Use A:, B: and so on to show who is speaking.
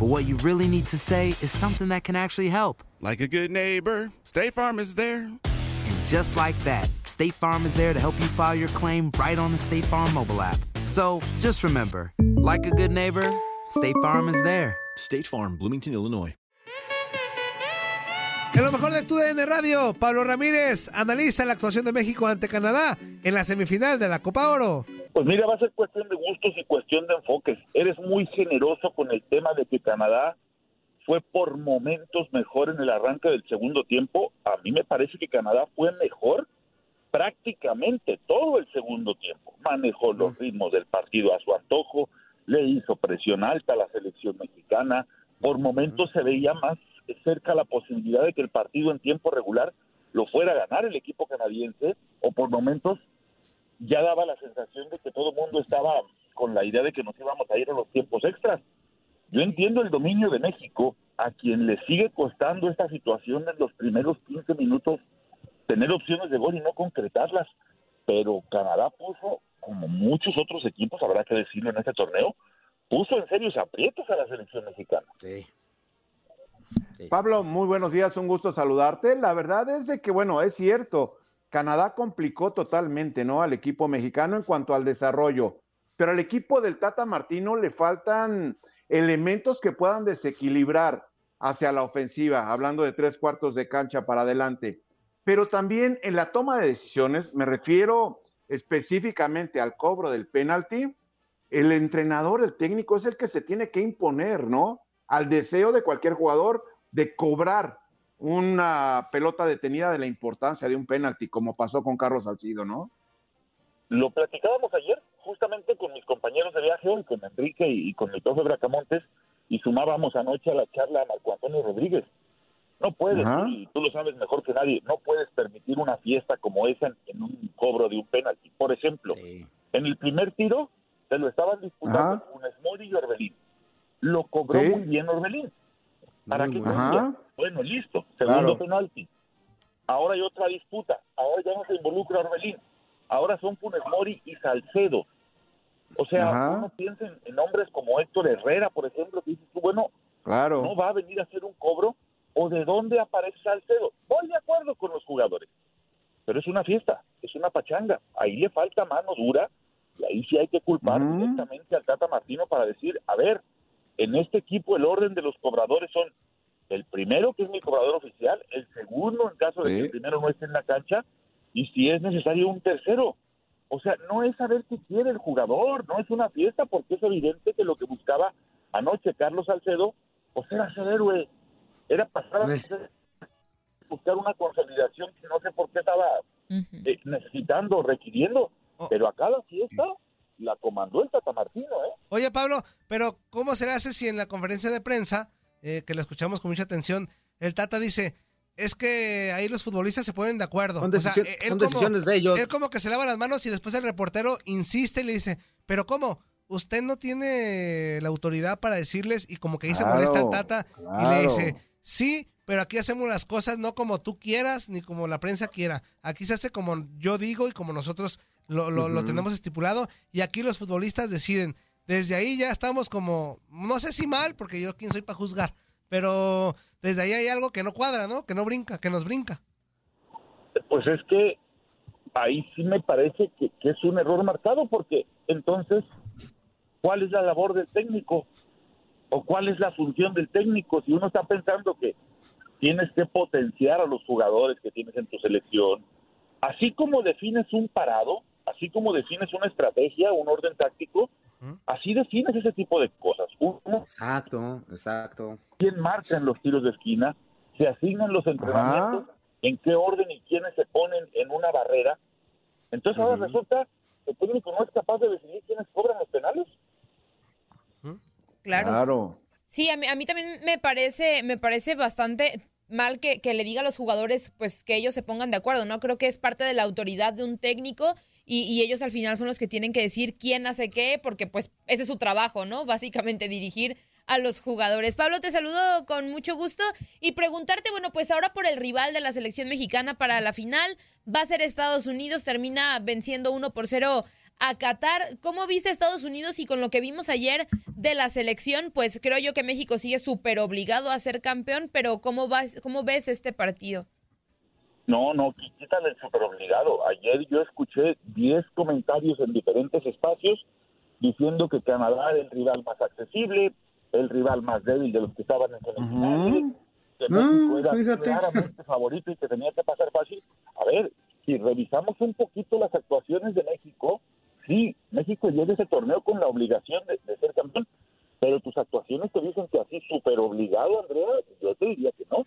A: but what you really need to say is something that can actually help.
B: Like a good neighbor, State Farm is there.
A: And just like that, State Farm is there to help you file your claim right on the State Farm mobile app. So just remember, like a good neighbor, State Farm is there.
C: State Farm, Bloomington, Illinois.
D: En lo mejor de tu DN Radio, Pablo Ramírez analiza la actuación de México ante Canadá en la semifinal de la Copa Oro.
E: Pues mira, va a ser cuestión de gustos y cuestión de enfoques. Eres muy generoso con el tema de que Canadá fue por momentos mejor en el arranque del segundo tiempo. A mí me parece que Canadá fue mejor prácticamente todo el segundo tiempo. Manejó los ritmos del partido a su antojo, le hizo presión alta a la selección mexicana. Por momentos se veía más cerca la posibilidad de que el partido en tiempo regular lo fuera a ganar el equipo canadiense, o por momentos ya daba la sensación de que todo el mundo estaba con la idea de que nos íbamos a ir a los tiempos extras. Yo entiendo el dominio de México, a quien le sigue costando esta situación en los primeros 15 minutos tener opciones de gol y no concretarlas, pero Canadá puso, como muchos otros equipos, habrá que decirlo en este torneo, puso en serios aprietos a la selección mexicana.
F: Pablo, muy buenos días, un gusto saludarte. La verdad es de que, bueno, es cierto, Canadá complicó totalmente, ¿no? Al equipo mexicano en cuanto al desarrollo, pero al equipo del Tata Martino le faltan elementos que puedan desequilibrar hacia la ofensiva, hablando de tres cuartos de cancha para adelante. Pero también en la toma de decisiones, me refiero específicamente al cobro del penalti, el entrenador, el técnico es el que se tiene que imponer, ¿no? Al deseo de cualquier jugador de cobrar una pelota detenida de la importancia de un penalti, como pasó con Carlos Salcido, ¿no?
E: Lo platicábamos ayer justamente con mis compañeros de viaje hoy, con Enrique y con el profe Bracamontes, y sumábamos anoche a la charla a Marco Antonio Rodríguez. No puedes,
F: Ajá.
E: y tú lo sabes mejor que nadie, no puedes permitir una fiesta como esa en, en un cobro de un penalti. Por ejemplo, en el primer tiro se lo estaban disputando
F: Ajá.
E: Funes Mori y Orbelín. Lo cobró
F: Sí.
E: muy bien Orbelín. ¿Para
F: Muy
E: qué?
F: Ajá.
E: Bueno, listo. Segundo
F: Claro.
E: penalti. Ahora hay otra disputa. Ahora ya no se involucra Orbelín. Ahora son Funes Mori y Salcedo. O sea,
F: Ajá.
E: uno piensa en, en hombres como Héctor Herrera, por ejemplo, que dices tú, bueno,
F: Claro.
E: no va a venir a hacer un cobro o de dónde aparece Salcedo. Voy de acuerdo con los jugadores, pero es una fiesta, es una pachanga. Ahí le falta mano dura y ahí sí hay que culpar directamente al Tata Martino para decir, a ver, en este equipo el orden de los cobradores son el primero, que es mi cobrador oficial, el segundo en caso de
F: Sí.
E: que el primero no esté en la cancha y si es necesario un tercero. O sea, no es saber qué quiere el jugador, no es una fiesta porque es evidente que lo que buscaba anoche Carlos Salcedo, pues era ser héroe, era pasar a ser- buscar una consolidación que no sé por qué estaba eh, necesitando, requiriendo, pero acá la fiesta la comandó el Tata Martino, ¿eh?
D: Oye, Pablo, pero ¿cómo se le hace si en la conferencia de prensa, eh, que lo escuchamos con mucha atención, el Tata dice, es que ahí los futbolistas se ponen de acuerdo?
G: Son
D: O sea, eh, él
G: son
D: como-
G: decisiones de ellos.
D: Él como que se lava las manos y después el reportero insiste y le dice, pero ¿cómo? usted no tiene la autoridad para decirles y como que ahí se molesta el Tata y le dice, sí, pero aquí hacemos las cosas no como tú quieras ni como la prensa quiera. Aquí se hace como yo digo y como nosotros lo, lo- tenemos estipulado y aquí los futbolistas deciden. Desde ahí ya estamos como, no sé si mal, porque yo quién soy para juzgar, pero desde ahí hay algo que no cuadra, ¿no? Que no brinca, que nos brinca.
E: Pues es que ahí sí me parece que, que es un error marcado, porque entonces, ¿cuál es la labor del técnico? ¿O cuál es la función del técnico? Si uno está pensando que tienes que potenciar a los jugadores que tienes en tu selección, así como defines un parado, así como defines una estrategia, un orden táctico, así defines ese tipo de cosas. Uno,
G: Exacto, exacto.
E: quién marca en los tiros de esquina, se asignan los entrenamientos, en qué orden y quiénes se ponen en una barrera. Entonces ahora resulta que el técnico no es capaz de decidir quiénes cobran los penales.
H: Claro. Sí, a mí, a mí también me parece, me parece bastante mal que, que le diga a los jugadores pues que ellos se pongan de acuerdo, ¿no? Creo que es parte de la autoridad de un técnico y, y ellos al final son los que tienen que decir quién hace qué, porque pues ese es su trabajo, ¿no? Básicamente dirigir a los jugadores. Pablo, te saludo con mucho gusto y preguntarte, bueno, pues ahora por el rival de la selección mexicana para la final, va a ser Estados Unidos, termina venciendo 1 por 0 a Qatar. ¿Cómo viste Estados Unidos y con lo que vimos ayer de la selección? Pues creo yo que México sigue súper obligado a ser campeón, pero ¿cómo, vas, ¿cómo ves este partido?
E: No, no, quí- quítale el super obligado. Ayer yo escuché 10 comentarios en diferentes espacios diciendo que Canadá era el rival más accesible, el rival más débil de los que estaban en semifinales, que México era
G: fíjate.
E: claramente favorito y que tenía que pasar fácil. A ver, si revisamos un poquito las actuaciones de México, sí, México llega a ese torneo con la obligación de, de ser campeón, pero tus actuaciones te dicen que así súper obligado, Andrea, yo te diría que no.